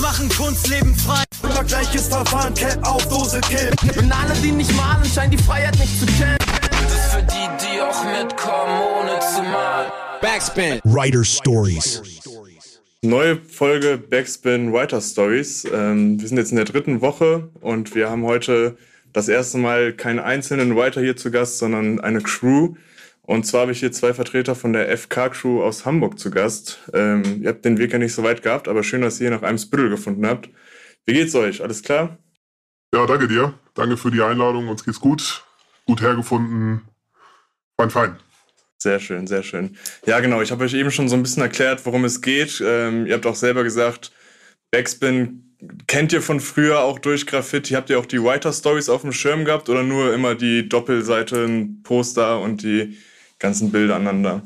machen Kunstleben frei. Immer gleiches Verfahren, Cap auf Dose, Kill. Und alle, die nicht malen, scheinen die Freiheit nicht zu kennen. Das ist für die, die auch mitkommen, ohne zu malen. Backspin. Writer Stories. Neue Folge Backspin Writer Stories. Ähm, wir sind jetzt in der dritten Woche und wir haben heute das erste Mal keinen einzelnen Writer hier zu Gast, sondern eine Crew. Und zwar habe ich hier zwei Vertreter von der FK-Crew aus Hamburg zu Gast. Ähm, ihr habt den Weg ja nicht so weit gehabt, aber schön, dass ihr hier nach einem Spittel gefunden habt. Wie geht's euch? Alles klar? Ja, danke dir. Danke für die Einladung. Uns geht's gut. Gut hergefunden. Fein, fein. Sehr schön, sehr schön. Ja, genau. Ich habe euch eben schon so ein bisschen erklärt, worum es geht. Ähm, ihr habt auch selber gesagt, Backspin kennt ihr von früher auch durch Graffiti. Habt ihr auch die Writer Stories auf dem Schirm gehabt oder nur immer die Doppelseiten, Poster und die ganzen Bilder aneinander?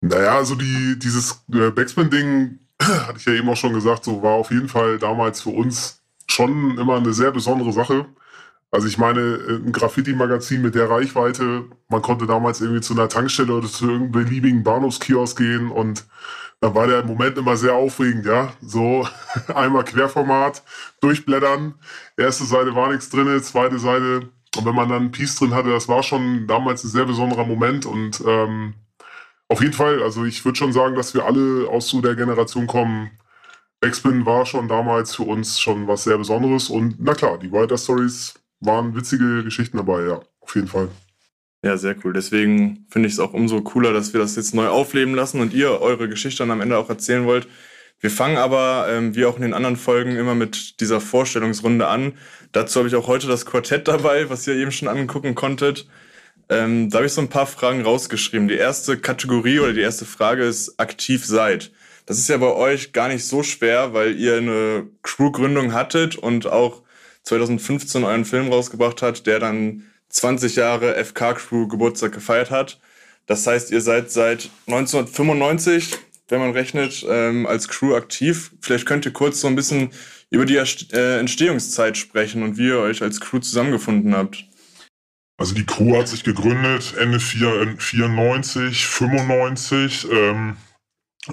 Naja, also die, dieses äh, Backspin-Ding, hatte ich ja eben auch schon gesagt, so war auf jeden Fall damals für uns schon immer eine sehr besondere Sache. Also ich meine, ein Graffiti-Magazin mit der Reichweite, man konnte damals irgendwie zu einer Tankstelle oder zu irgendeinem beliebigen Bahnhofskiosk gehen und da war der Moment immer sehr aufregend, ja. So einmal Querformat, durchblättern, erste Seite war nichts drin, zweite Seite und wenn man dann ein Piece drin hatte, das war schon damals ein sehr besonderer Moment und ähm, auf jeden Fall, also ich würde schon sagen, dass wir alle aus so der Generation kommen. Backspin war schon damals für uns schon was sehr Besonderes und na klar, die Writer Stories waren witzige Geschichten dabei, ja, auf jeden Fall. Ja, sehr cool. Deswegen finde ich es auch umso cooler, dass wir das jetzt neu aufleben lassen und ihr eure Geschichte dann am Ende auch erzählen wollt. Wir fangen aber, ähm, wie auch in den anderen Folgen, immer mit dieser Vorstellungsrunde an. Dazu habe ich auch heute das Quartett dabei, was ihr eben schon angucken konntet. Ähm, da habe ich so ein paar Fragen rausgeschrieben. Die erste Kategorie oder die erste Frage ist aktiv seid. Das ist ja bei euch gar nicht so schwer, weil ihr eine Crew-Gründung hattet und auch 2015 euren Film rausgebracht hat, der dann 20 Jahre FK-Crew Geburtstag gefeiert hat. Das heißt, ihr seid seit 1995, wenn man rechnet, ähm, als Crew aktiv. Vielleicht könnt ihr kurz so ein bisschen über die äh, Entstehungszeit sprechen und wie ihr euch als Crew zusammengefunden habt. Also die Crew hat sich gegründet Ende 94, 95. Ähm,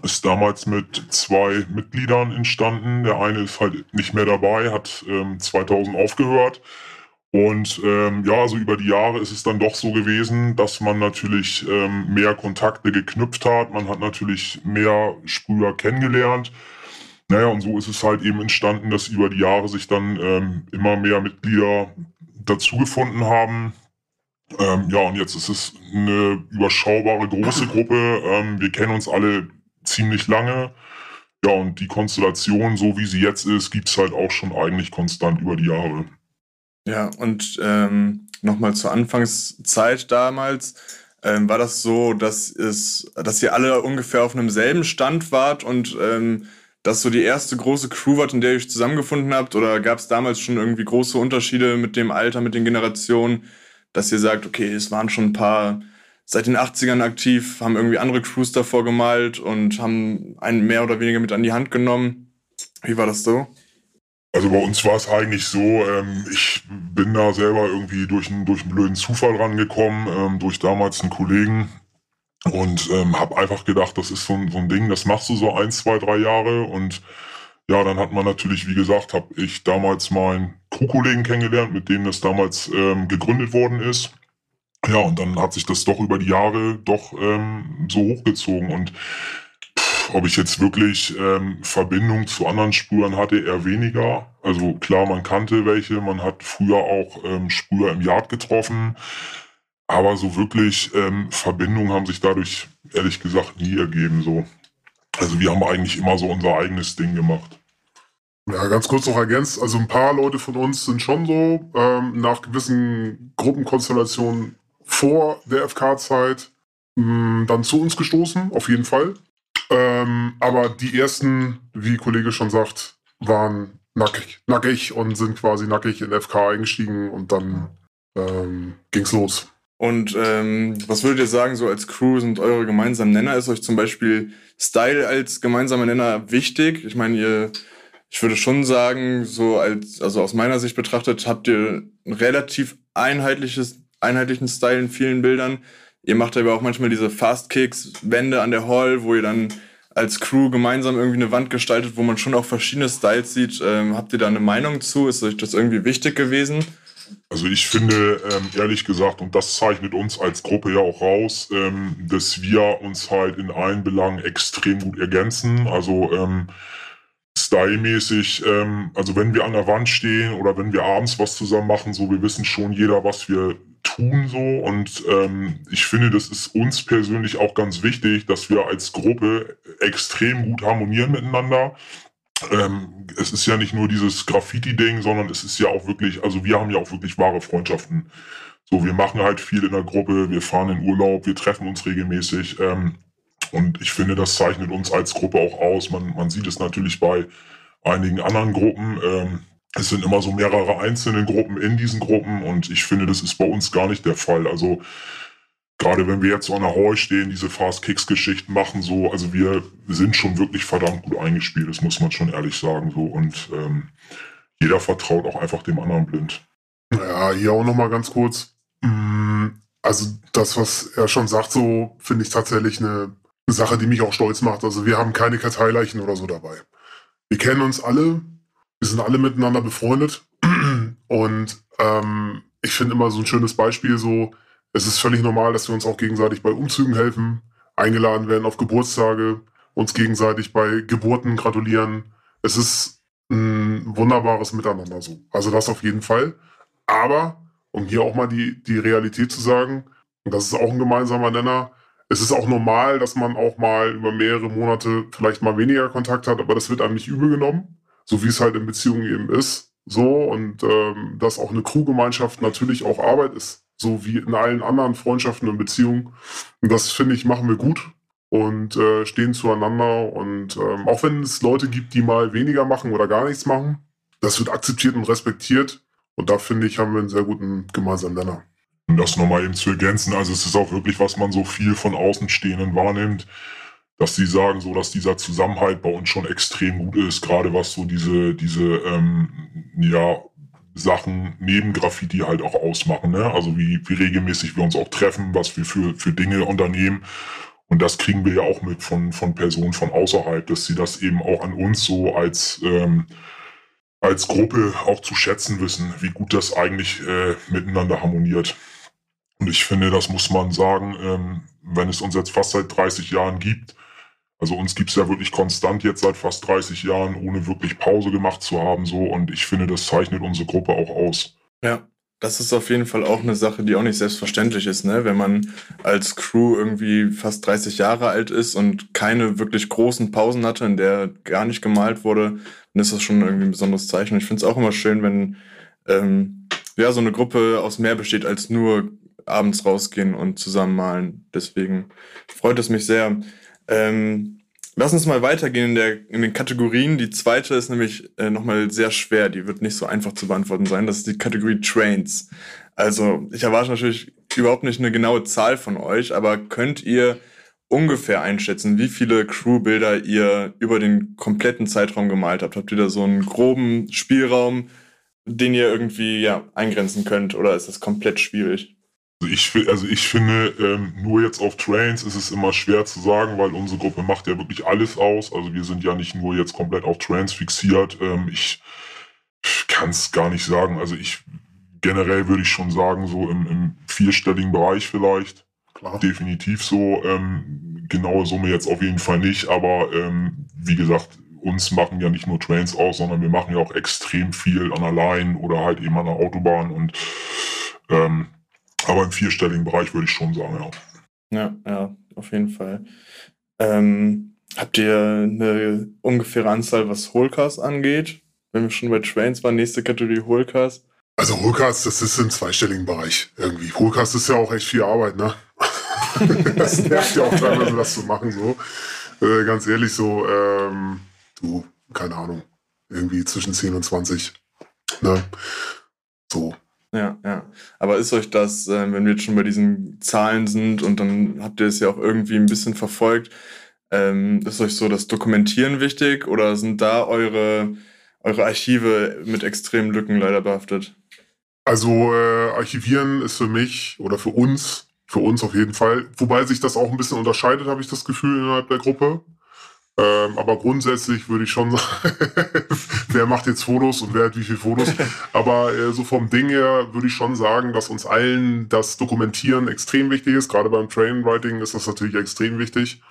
ist damals mit zwei Mitgliedern entstanden. Der eine ist halt nicht mehr dabei, hat ähm, 2000 aufgehört. Und ähm, ja, also über die Jahre ist es dann doch so gewesen, dass man natürlich ähm, mehr Kontakte geknüpft hat. Man hat natürlich mehr Sprüher kennengelernt. Naja, und so ist es halt eben entstanden, dass über die Jahre sich dann ähm, immer mehr Mitglieder dazugefunden haben. Ähm, ja, und jetzt ist es eine überschaubare große Gruppe. Ähm, wir kennen uns alle ziemlich lange. Ja, und die Konstellation, so wie sie jetzt ist, gibt es halt auch schon eigentlich konstant über die Jahre. Ja, und ähm, nochmal zur Anfangszeit damals. Ähm, war das so, dass, es, dass ihr alle ungefähr auf einem selben Stand wart und ähm, dass so die erste große Crew wart, in der ihr euch zusammengefunden habt? Oder gab es damals schon irgendwie große Unterschiede mit dem Alter, mit den Generationen, dass ihr sagt, okay, es waren schon ein paar seit den 80ern aktiv, haben irgendwie andere Crews davor gemalt und haben einen mehr oder weniger mit an die Hand genommen. Wie war das so? Also bei uns war es eigentlich so, ähm, ich bin da selber irgendwie durch einen, durch einen blöden Zufall rangekommen, ähm, durch damals einen Kollegen und ähm, habe einfach gedacht, das ist so ein, so ein Ding, das machst du so ein, zwei, drei Jahre und ja, dann hat man natürlich, wie gesagt, habe ich damals meinen Crew-Kollegen kennengelernt, mit dem das damals ähm, gegründet worden ist. Ja, und dann hat sich das doch über die Jahre doch ähm, so hochgezogen. Und ob ich jetzt wirklich ähm, Verbindung zu anderen Sprühern hatte, eher weniger. Also klar, man kannte welche, man hat früher auch ähm, Sprüher im Yard getroffen. Aber so wirklich ähm, Verbindungen haben sich dadurch ehrlich gesagt nie ergeben. So. Also wir haben eigentlich immer so unser eigenes Ding gemacht. Ja, ganz kurz noch ergänzt. Also ein paar Leute von uns sind schon so ähm, nach gewissen Gruppenkonstellationen vor der FK-Zeit hm, dann zu uns gestoßen, auf jeden Fall. Ähm, aber die ersten, wie Kollege schon sagt, waren nackig, nackig und sind quasi nackig in FK eingestiegen und dann ähm, ging's los. Und ähm, was würdet ihr sagen, so als Crew sind eure gemeinsamen Nenner? Ist euch zum Beispiel Style als gemeinsamer Nenner wichtig? Ich meine, ihr, ich würde schon sagen, so als, also aus meiner Sicht betrachtet, habt ihr ein relativ einheitliches einheitlichen Style in vielen Bildern. Ihr macht aber auch manchmal diese Fast Kicks, Wände an der Hall, wo ihr dann als Crew gemeinsam irgendwie eine Wand gestaltet, wo man schon auch verschiedene Styles sieht. Ähm, habt ihr da eine Meinung zu? Ist euch das irgendwie wichtig gewesen? Also ich finde, ähm, ehrlich gesagt, und das zeichnet uns als Gruppe ja auch raus, ähm, dass wir uns halt in allen Belangen extrem gut ergänzen. Also ähm, stylmäßig, ähm, also wenn wir an der Wand stehen oder wenn wir abends was zusammen machen, so wir wissen schon jeder, was wir tun so und ähm, ich finde, das ist uns persönlich auch ganz wichtig, dass wir als Gruppe extrem gut harmonieren miteinander. Ähm, es ist ja nicht nur dieses Graffiti-Ding, sondern es ist ja auch wirklich, also wir haben ja auch wirklich wahre Freundschaften. So, wir machen halt viel in der Gruppe, wir fahren in Urlaub, wir treffen uns regelmäßig. Ähm, und ich finde, das zeichnet uns als Gruppe auch aus. Man, man sieht es natürlich bei einigen anderen Gruppen. Ähm, es sind immer so mehrere einzelne Gruppen in diesen Gruppen und ich finde, das ist bei uns gar nicht der Fall. Also gerade wenn wir jetzt an der Hall stehen, diese Fast-Kicks-Geschichten machen, so, also wir sind schon wirklich verdammt gut eingespielt, das muss man schon ehrlich sagen. So. Und ähm, jeder vertraut auch einfach dem anderen blind. Ja, hier auch nochmal ganz kurz. Mm, also das, was er schon sagt, so finde ich tatsächlich eine Sache, die mich auch stolz macht. Also wir haben keine Karteileichen oder so dabei. Wir kennen uns alle, wir sind alle miteinander befreundet und ähm, ich finde immer so ein schönes Beispiel so, es ist völlig normal, dass wir uns auch gegenseitig bei Umzügen helfen, eingeladen werden auf Geburtstage, uns gegenseitig bei Geburten gratulieren. Es ist ein wunderbares Miteinander so. Also das auf jeden Fall. Aber, um hier auch mal die, die Realität zu sagen, und das ist auch ein gemeinsamer Nenner, es ist auch normal, dass man auch mal über mehrere Monate vielleicht mal weniger Kontakt hat, aber das wird einem nicht übel genommen, so wie es halt in Beziehungen eben ist. So und ähm, dass auch eine Crewgemeinschaft natürlich auch Arbeit ist, so wie in allen anderen Freundschaften und Beziehungen. Und das finde ich machen wir gut und äh, stehen zueinander. Und ähm, auch wenn es Leute gibt, die mal weniger machen oder gar nichts machen, das wird akzeptiert und respektiert. Und da finde ich, haben wir einen sehr guten gemeinsamen Nenner. Um das nochmal eben zu ergänzen, also es ist auch wirklich, was man so viel von Außenstehenden wahrnimmt, dass sie sagen, so dass dieser Zusammenhalt bei uns schon extrem gut ist, gerade was so diese, diese ähm, ja, Sachen neben Graffiti halt auch ausmachen. Ne? Also wie, wie regelmäßig wir uns auch treffen, was wir für, für Dinge unternehmen. Und das kriegen wir ja auch mit von, von Personen von außerhalb, dass sie das eben auch an uns so als ähm, als Gruppe auch zu schätzen wissen, wie gut das eigentlich äh, miteinander harmoniert. Und ich finde, das muss man sagen, ähm, wenn es uns jetzt fast seit 30 Jahren gibt, also uns gibt es ja wirklich konstant jetzt seit fast 30 Jahren, ohne wirklich Pause gemacht zu haben, so. Und ich finde, das zeichnet unsere Gruppe auch aus. Ja, das ist auf jeden Fall auch eine Sache, die auch nicht selbstverständlich ist, ne? Wenn man als Crew irgendwie fast 30 Jahre alt ist und keine wirklich großen Pausen hatte, in der gar nicht gemalt wurde, dann ist das schon irgendwie ein besonderes Zeichen. Ich finde es auch immer schön, wenn ähm, ja so eine Gruppe aus mehr besteht als nur abends rausgehen und zusammen malen. Deswegen freut es mich sehr. Ähm, lass uns mal weitergehen in, der, in den Kategorien. Die zweite ist nämlich äh, nochmal sehr schwer. Die wird nicht so einfach zu beantworten sein. Das ist die Kategorie Trains. Also ich erwarte natürlich überhaupt nicht eine genaue Zahl von euch, aber könnt ihr ungefähr einschätzen, wie viele Crewbilder ihr über den kompletten Zeitraum gemalt habt? Habt ihr da so einen groben Spielraum, den ihr irgendwie ja, eingrenzen könnt oder ist das komplett schwierig? Also ich, also ich finde, ähm, nur jetzt auf Trains ist es immer schwer zu sagen, weil unsere Gruppe macht ja wirklich alles aus. Also wir sind ja nicht nur jetzt komplett auf Trains fixiert. Ähm, ich kann es gar nicht sagen. Also ich generell würde ich schon sagen, so im, im vierstelligen Bereich vielleicht. Klar. Definitiv so. Ähm, genaue Summe jetzt auf jeden Fall nicht, aber ähm, wie gesagt, uns machen ja nicht nur Trains aus, sondern wir machen ja auch extrem viel an der Line oder halt eben an der Autobahn und ähm, aber im vierstelligen Bereich würde ich schon sagen, ja. Ja, ja, auf jeden Fall. Ähm, habt ihr eine ungefähre Anzahl, was Holcars angeht? Wenn wir schon bei Trains waren, nächste Kategorie Holcars. Also Holcars, das ist im zweistelligen Bereich irgendwie. Holcars ist ja auch echt viel Arbeit, ne? das nervt ja auch teilweise, das zu machen, so. Äh, ganz ehrlich, so, ähm, du, keine Ahnung, irgendwie zwischen 10 und 20. Ne? So. Ja, ja. Aber ist euch das, äh, wenn wir jetzt schon bei diesen Zahlen sind und dann habt ihr es ja auch irgendwie ein bisschen verfolgt, ähm, ist euch so das Dokumentieren wichtig oder sind da eure, eure Archive mit extremen Lücken leider behaftet? Also äh, Archivieren ist für mich oder für uns, für uns auf jeden Fall, wobei sich das auch ein bisschen unterscheidet, habe ich das Gefühl innerhalb der Gruppe. Ähm, aber grundsätzlich würde ich schon sagen, wer macht jetzt Fotos und wer hat wie viele Fotos. Aber äh, so vom Ding her würde ich schon sagen, dass uns allen das Dokumentieren extrem wichtig ist. Gerade beim Trainwriting ist das natürlich extrem wichtig,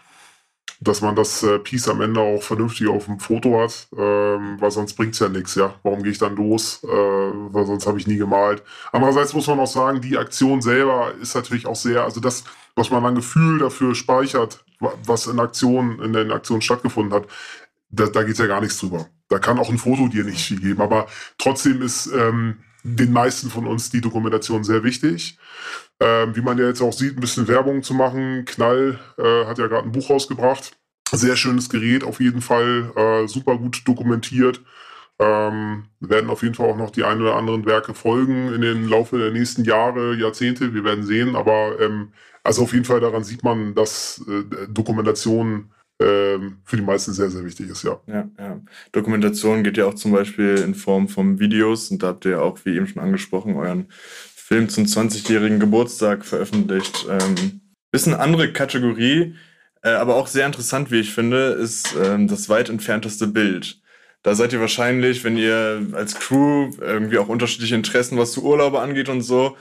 dass man das äh, Piece am Ende auch vernünftig auf dem Foto hat, ähm, weil sonst bringt's ja nichts. Ja, warum gehe ich dann los? Äh, weil sonst habe ich nie gemalt. Andererseits muss man auch sagen, die Aktion selber ist natürlich auch sehr, also das, was man an Gefühl dafür speichert, wa- was in Aktion, in der Aktion stattgefunden hat, da, da geht ja gar nichts drüber. Da kann auch ein Foto dir nicht viel geben, aber trotzdem ist ähm, den meisten von uns die Dokumentation sehr wichtig. Ähm, wie man ja jetzt auch sieht, ein bisschen Werbung zu machen. Knall äh, hat ja gerade ein Buch rausgebracht. Sehr schönes Gerät, auf jeden Fall. Äh, super gut dokumentiert. Ähm, werden auf jeden Fall auch noch die ein oder anderen Werke folgen in den Laufe der nächsten Jahre, Jahrzehnte. Wir werden sehen. Aber ähm, also auf jeden Fall daran sieht man, dass äh, Dokumentation ähm, für die meisten sehr, sehr wichtig ist, ja. Ja, ja. Dokumentation geht ja auch zum Beispiel in Form von Videos und da habt ihr ja auch, wie eben schon angesprochen, euren Film zum 20-jährigen Geburtstag veröffentlicht. Ähm, bisschen andere Kategorie, äh, aber auch sehr interessant, wie ich finde, ist ähm, das weit entfernteste Bild. Da seid ihr wahrscheinlich, wenn ihr als Crew irgendwie auch unterschiedliche Interessen, was zu Urlaube angeht und so,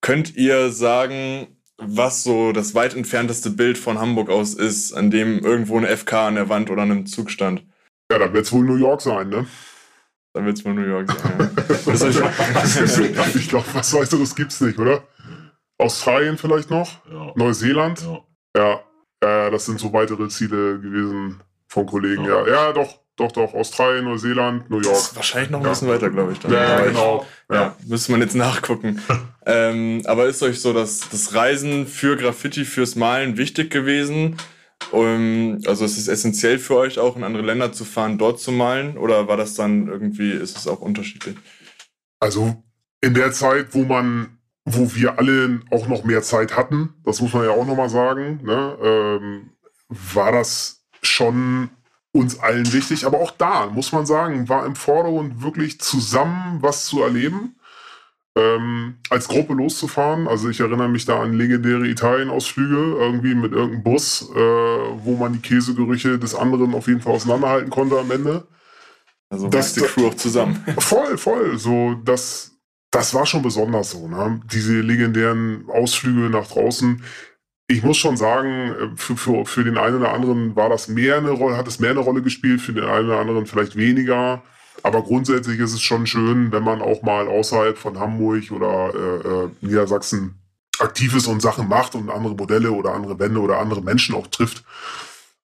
könnt ihr sagen, was so das weit entfernteste Bild von Hamburg aus ist, an dem irgendwo eine FK an der Wand oder an einem Zug stand. Ja, dann wird es wohl New York sein, ne? Dann wird es wohl New York sein. Ja. Ich glaube, was weiteres gibt's nicht, oder? Australien vielleicht noch? Ja. Neuseeland? Ja. Ja, ja, das sind so weitere Ziele gewesen von Kollegen. Ja, Ja. ja, doch, doch, doch. Australien, Neuseeland, New York. ist wahrscheinlich noch ein Ja. bisschen weiter, glaube ich. Dann. Ja, ich- genau. Ja, müsste man jetzt nachgucken. ähm, aber ist euch so das, das Reisen für Graffiti, fürs Malen wichtig gewesen? Um, also ist es essentiell für euch auch, in andere Länder zu fahren, dort zu malen? Oder war das dann irgendwie, ist es auch unterschiedlich? Also in der Zeit, wo man, wo wir alle auch noch mehr Zeit hatten, das muss man ja auch nochmal sagen, ne, ähm, war das schon uns allen wichtig. Aber auch da, muss man sagen, war im Vordergrund wirklich zusammen was zu erleben. Ähm, als Gruppe loszufahren. Also ich erinnere mich da an legendäre Italien-Ausflüge, irgendwie mit irgendeinem Bus, äh, wo man die Käsegerüche des anderen auf jeden Fall auseinanderhalten konnte am Ende. Also Das- die Crew auch zusammen. Voll, voll. So, das, das war schon besonders so, ne? Diese legendären Ausflüge nach draußen. Ich muss schon sagen, äh, für, für, für den einen oder anderen war das mehr eine Rolle, hat es mehr eine Rolle gespielt, für den einen oder anderen vielleicht weniger. Aber grundsätzlich ist es schon schön, wenn man auch mal außerhalb von Hamburg oder äh, äh, Niedersachsen aktiv ist und Sachen macht und andere Modelle oder andere Wände oder andere Menschen auch trifft.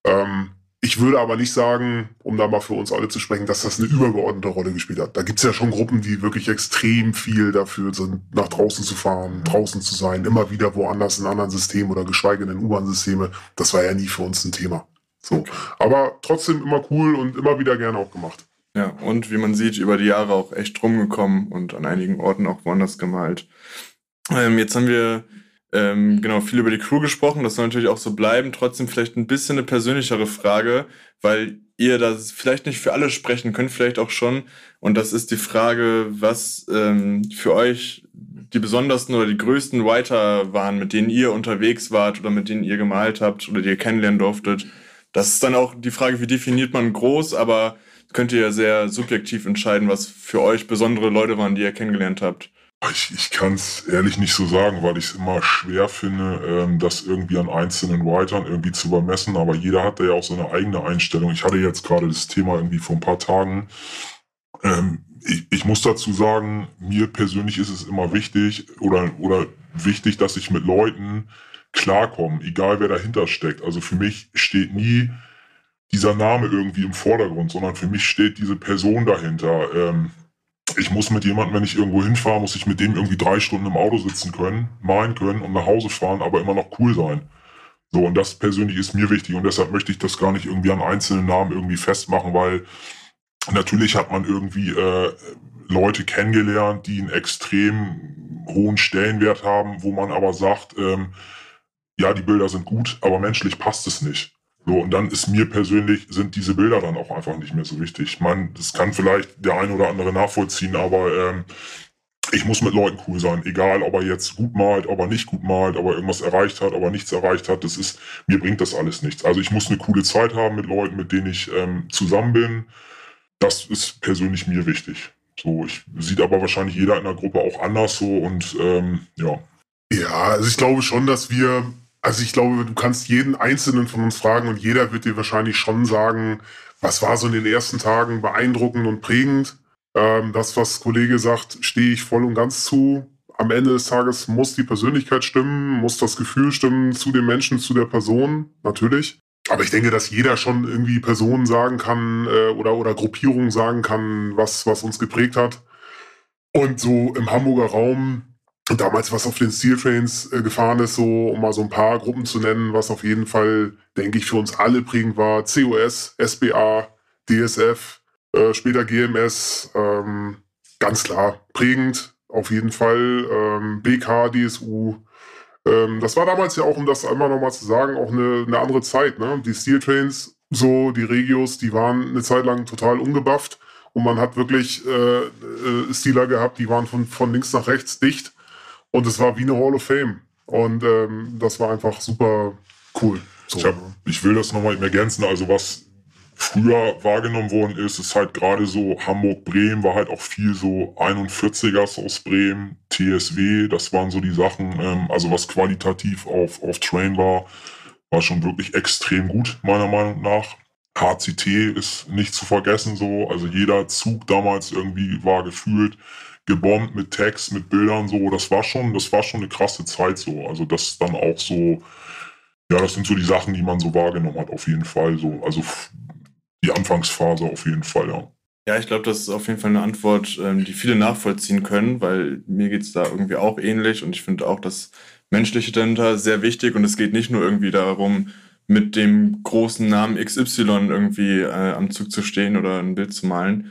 Ähm, ich würde aber nicht sagen, um da mal für uns alle zu sprechen, dass das eine übergeordnete Rolle gespielt hat. Da gibt es ja schon Gruppen, die wirklich extrem viel dafür sind, nach draußen zu fahren, draußen zu sein, immer wieder woanders in anderen Systemen oder geschweige denn in U-Bahn-Systeme. Das war ja nie für uns ein Thema. So. Aber trotzdem immer cool und immer wieder gerne auch gemacht. Ja, und wie man sieht, über die Jahre auch echt rumgekommen und an einigen Orten auch woanders gemalt. Ähm, jetzt haben wir ähm, genau viel über die Crew gesprochen, das soll natürlich auch so bleiben. Trotzdem vielleicht ein bisschen eine persönlichere Frage, weil ihr das vielleicht nicht für alle sprechen könnt, vielleicht auch schon. Und das ist die Frage, was ähm, für euch die besondersten oder die größten Writer waren, mit denen ihr unterwegs wart oder mit denen ihr gemalt habt oder die ihr kennenlernen durftet. Das ist dann auch die Frage, wie definiert man groß, aber könnt ihr ja sehr subjektiv entscheiden, was für euch besondere Leute waren, die ihr kennengelernt habt. Ich, ich kann es ehrlich nicht so sagen, weil ich es immer schwer finde, ähm, das irgendwie an einzelnen Writern irgendwie zu übermessen. Aber jeder hat da ja auch seine eigene Einstellung. Ich hatte jetzt gerade das Thema irgendwie vor ein paar Tagen. Ähm, ich, ich muss dazu sagen, mir persönlich ist es immer wichtig oder, oder wichtig, dass ich mit Leuten klarkomme, egal wer dahinter steckt. Also für mich steht nie dieser Name irgendwie im Vordergrund, sondern für mich steht diese Person dahinter. Ähm, ich muss mit jemandem, wenn ich irgendwo hinfahre, muss ich mit dem irgendwie drei Stunden im Auto sitzen können, malen können und nach Hause fahren, aber immer noch cool sein. So, und das persönlich ist mir wichtig und deshalb möchte ich das gar nicht irgendwie an einzelnen Namen irgendwie festmachen, weil natürlich hat man irgendwie äh, Leute kennengelernt, die einen extrem hohen Stellenwert haben, wo man aber sagt, ähm, ja, die Bilder sind gut, aber menschlich passt es nicht. So, und dann ist mir persönlich, sind diese Bilder dann auch einfach nicht mehr so wichtig. Ich meine, das kann vielleicht der ein oder andere nachvollziehen, aber ähm, ich muss mit Leuten cool sein, egal ob er jetzt gut malt, ob er nicht gut malt, ob er irgendwas erreicht hat, ob er nichts erreicht hat. Das ist, mir bringt das alles nichts. Also ich muss eine coole Zeit haben mit Leuten, mit denen ich ähm, zusammen bin. Das ist persönlich mir wichtig. So, ich sieht aber wahrscheinlich jeder in der Gruppe auch anders so und ähm, ja. Ja, also ich glaube schon, dass wir, also ich glaube, du kannst jeden einzelnen von uns fragen und jeder wird dir wahrscheinlich schon sagen, was war so in den ersten Tagen beeindruckend und prägend. Ähm, das, was Kollege sagt, stehe ich voll und ganz zu. Am Ende des Tages muss die Persönlichkeit stimmen, muss das Gefühl stimmen zu dem Menschen, zu der Person, natürlich. Aber ich denke, dass jeder schon irgendwie Personen sagen kann äh, oder, oder Gruppierungen sagen kann, was, was uns geprägt hat. Und so im Hamburger Raum, damals was auf den Steel Trains äh, gefahren ist, so um mal so ein paar Gruppen zu nennen, was auf jeden Fall, denke ich, für uns alle prägend war. COS, SBA, DSF, äh, später GMS, ähm, ganz klar, prägend, auf jeden Fall. Ähm, BK, DSU, ähm, das war damals ja auch, um das einmal nochmal zu sagen, auch eine, eine andere Zeit. Ne? Die Steel Trains, so die Regios, die waren eine Zeit lang total ungebufft und man hat wirklich äh, äh, Stealer gehabt, die waren von, von links nach rechts dicht und es war wie eine Hall of Fame. Und ähm, das war einfach super cool. So. Ich, hab, ich will das nochmal ergänzen. Also was früher wahrgenommen worden ist, ist halt gerade so Hamburg-Bremen war halt auch viel so 41ers aus Bremen, TSW, das waren so die Sachen, ähm, also was qualitativ auf, auf Train war, war schon wirklich extrem gut, meiner Meinung nach. HCT ist nicht zu vergessen so, also jeder Zug damals irgendwie war gefühlt gebombt mit Text, mit Bildern so, das war schon, das war schon eine krasse Zeit so, also das dann auch so, ja, das sind so die Sachen, die man so wahrgenommen hat, auf jeden Fall so, also die Anfangsphase auf jeden Fall, ja. Ja, ich glaube, das ist auf jeden Fall eine Antwort, ähm, die viele nachvollziehen können, weil mir geht es da irgendwie auch ähnlich und ich finde auch das Menschliche dahinter sehr wichtig und es geht nicht nur irgendwie darum, mit dem großen Namen XY irgendwie äh, am Zug zu stehen oder ein Bild zu malen.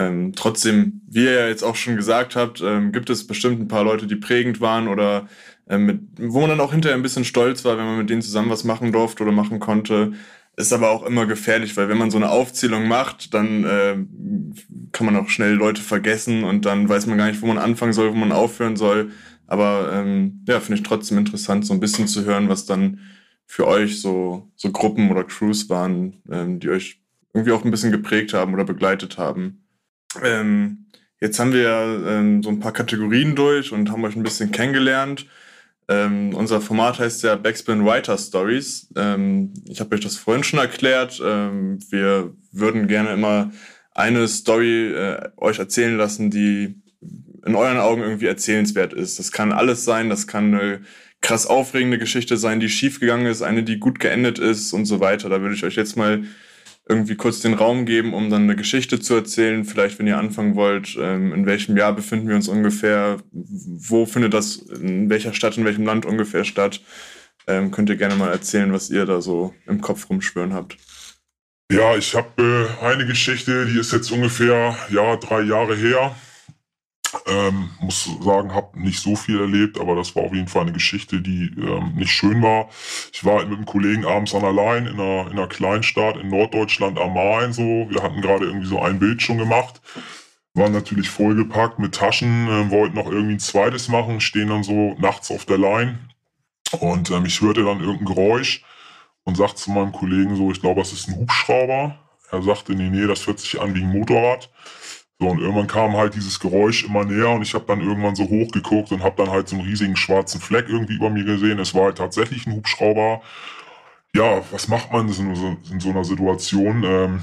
Ähm, trotzdem, wie ihr ja jetzt auch schon gesagt habt, ähm, gibt es bestimmt ein paar Leute, die prägend waren oder ähm, mit, wo man dann auch hinterher ein bisschen stolz war, wenn man mit denen zusammen was machen durfte oder machen konnte. Ist aber auch immer gefährlich, weil wenn man so eine Aufzählung macht, dann äh, kann man auch schnell Leute vergessen und dann weiß man gar nicht, wo man anfangen soll, wo man aufhören soll. Aber ähm, ja, finde ich trotzdem interessant, so ein bisschen zu hören, was dann für euch so, so Gruppen oder Crews waren, ähm, die euch irgendwie auch ein bisschen geprägt haben oder begleitet haben. Ähm, jetzt haben wir ähm, so ein paar Kategorien durch und haben euch ein bisschen kennengelernt. Ähm, unser Format heißt ja Backspin Writer Stories. Ähm, ich habe euch das vorhin schon erklärt. Ähm, wir würden gerne immer eine Story äh, euch erzählen lassen, die in euren Augen irgendwie erzählenswert ist. Das kann alles sein, das kann eine krass aufregende Geschichte sein, die schiefgegangen ist, eine, die gut geendet ist und so weiter. Da würde ich euch jetzt mal irgendwie kurz den Raum geben, um dann eine Geschichte zu erzählen. Vielleicht, wenn ihr anfangen wollt, ähm, in welchem Jahr befinden wir uns ungefähr, wo findet das, in welcher Stadt, in welchem Land ungefähr statt. Ähm, könnt ihr gerne mal erzählen, was ihr da so im Kopf rumschwören habt. Ja, ich habe äh, eine Geschichte, die ist jetzt ungefähr ja drei Jahre her. Ähm, muss sagen, habe nicht so viel erlebt, aber das war auf jeden Fall eine Geschichte, die ähm, nicht schön war. Ich war mit einem Kollegen abends an allein in einer, in einer Kleinstadt in Norddeutschland am Main. So. Wir hatten gerade irgendwie so ein Bild schon gemacht. Waren natürlich vollgepackt mit Taschen, äh, wollten noch irgendwie ein zweites machen, stehen dann so nachts auf der Line. Und ähm, ich hörte dann irgendein Geräusch und sagte zu meinem Kollegen so, ich glaube, das ist ein Hubschrauber. Er sagte, nee, nee, das hört sich an wie ein Motorrad. So, und irgendwann kam halt dieses Geräusch immer näher und ich habe dann irgendwann so hochgeguckt und habe dann halt so einen riesigen schwarzen Fleck irgendwie über mir gesehen. Es war halt tatsächlich ein Hubschrauber. Ja, was macht man in so, in so einer Situation? Ähm,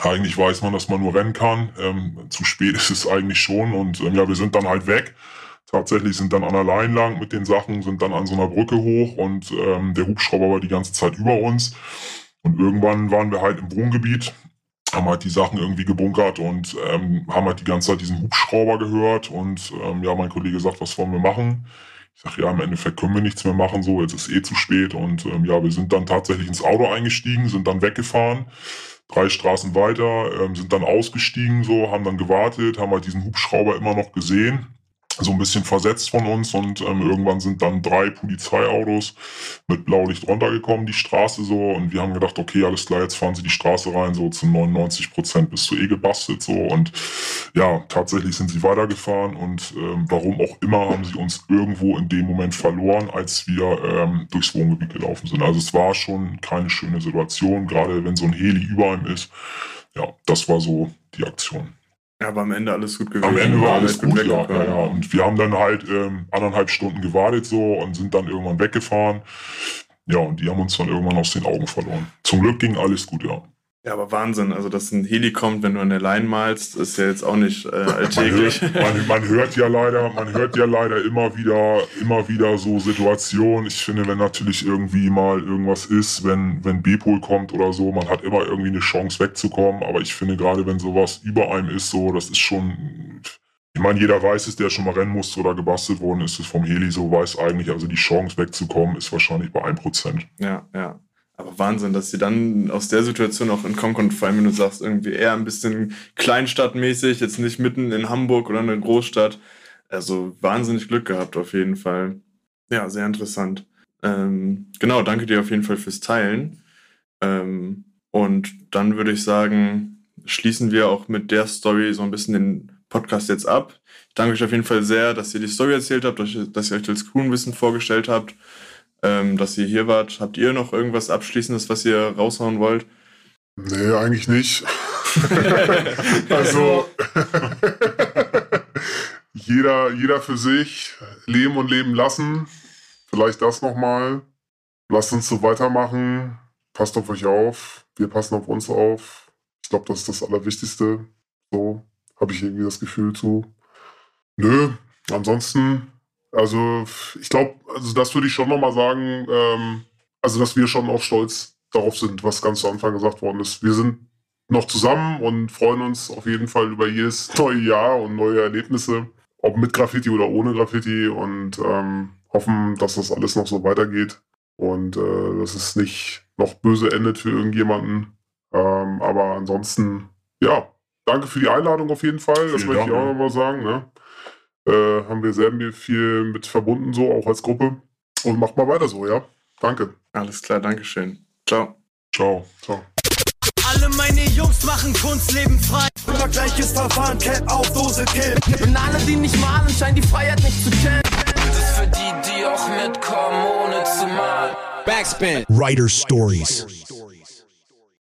eigentlich weiß man, dass man nur rennen kann. Ähm, zu spät ist es eigentlich schon und ähm, ja, wir sind dann halt weg. Tatsächlich sind dann an der Line lang mit den Sachen, sind dann an so einer Brücke hoch und ähm, der Hubschrauber war die ganze Zeit über uns. Und irgendwann waren wir halt im Wohngebiet haben halt die Sachen irgendwie gebunkert und ähm, haben halt die ganze Zeit diesen Hubschrauber gehört und ähm, ja, mein Kollege sagt, was wollen wir machen? Ich sage, ja, im Endeffekt können wir nichts mehr machen, so, jetzt ist eh zu spät und ähm, ja, wir sind dann tatsächlich ins Auto eingestiegen, sind dann weggefahren, drei Straßen weiter, ähm, sind dann ausgestiegen, so, haben dann gewartet, haben halt diesen Hubschrauber immer noch gesehen so ein bisschen versetzt von uns und ähm, irgendwann sind dann drei Polizeiautos mit Blaulicht runtergekommen, die Straße so und wir haben gedacht, okay, alles klar, jetzt fahren sie die Straße rein, so zu 99 Prozent bist du eh gebastelt so und ja, tatsächlich sind sie weitergefahren und ähm, warum auch immer haben sie uns irgendwo in dem Moment verloren, als wir ähm, durchs Wohngebiet gelaufen sind. Also es war schon keine schöne Situation, gerade wenn so ein Heli über einem ist. Ja, das war so die Aktion. Ja, aber am Ende alles gut gewesen. Am Ende war alles gut, ja, ja, ja. Und wir haben dann halt ähm, anderthalb Stunden gewartet so und sind dann irgendwann weggefahren. Ja, und die haben uns dann irgendwann aus den Augen verloren. Zum Glück ging alles gut, ja. Ja, aber Wahnsinn. Also, dass ein Heli kommt, wenn du an der Line malst, ist ja jetzt auch nicht äh, Man alltäglich. hört, man, man hört ja leider, man hört ja leider immer wieder, immer wieder so Situationen. Ich finde, wenn natürlich irgendwie mal irgendwas ist, wenn, wenn B-Pol kommt oder so, man hat immer irgendwie eine Chance wegzukommen. Aber ich finde gerade, wenn sowas über einem ist, so, das ist schon, ich meine, jeder weiß es, der schon mal rennen musste oder gebastelt worden ist, ist vom Heli so, weiß eigentlich, also die Chance wegzukommen ist wahrscheinlich bei 1%. Ja, ja. Aber Wahnsinn, dass sie dann aus der Situation auch entkommen konnten. Vor allem, wenn du sagst, irgendwie eher ein bisschen kleinstadtmäßig, jetzt nicht mitten in Hamburg oder einer Großstadt. Also wahnsinnig Glück gehabt auf jeden Fall. Ja, sehr interessant. Ähm, genau, danke dir auf jeden Fall fürs Teilen. Ähm, und dann würde ich sagen, schließen wir auch mit der Story so ein bisschen den Podcast jetzt ab. Ich danke euch auf jeden Fall sehr, dass ihr die Story erzählt habt, dass ihr euch als Kuhnwissen vorgestellt habt ähm, dass ihr hier wart. Habt ihr noch irgendwas Abschließendes, was ihr raushauen wollt? Nee, eigentlich nicht. also jeder, jeder für sich leben und leben lassen. Vielleicht das nochmal. Lasst uns so weitermachen. Passt auf euch auf. Wir passen auf uns auf. Ich glaube, das ist das Allerwichtigste. So habe ich irgendwie das Gefühl zu. Nö, ansonsten, also ich glaube, also das würde ich schon nochmal sagen, ähm, also dass wir schon auch stolz darauf sind, was ganz zu Anfang gesagt worden ist. Wir sind noch zusammen und freuen uns auf jeden Fall über jedes neue Jahr und neue Erlebnisse, ob mit Graffiti oder ohne Graffiti und ähm, hoffen, dass das alles noch so weitergeht und äh, dass es nicht noch böse endet für irgendjemanden. Ähm, aber ansonsten, ja, danke für die Einladung auf jeden Fall. Das Vielen möchte ich auch nochmal sagen. Ne? Äh, haben wir sehr viel mit verbunden, so auch als Gruppe. Und macht mal weiter so, ja. Danke. Alles klar, Dankeschön. Ciao. Ciao. Ciao. Alle meine Jungs machen Kunst, leben frei. Immer gleiches Verfahren, Cap auf Dose, Kill. Und alle, die nicht malen, scheinen die Freiheit nicht zu kennen. Das ist für die, die auch mitkommen, ohne zu malen. Writer Stories.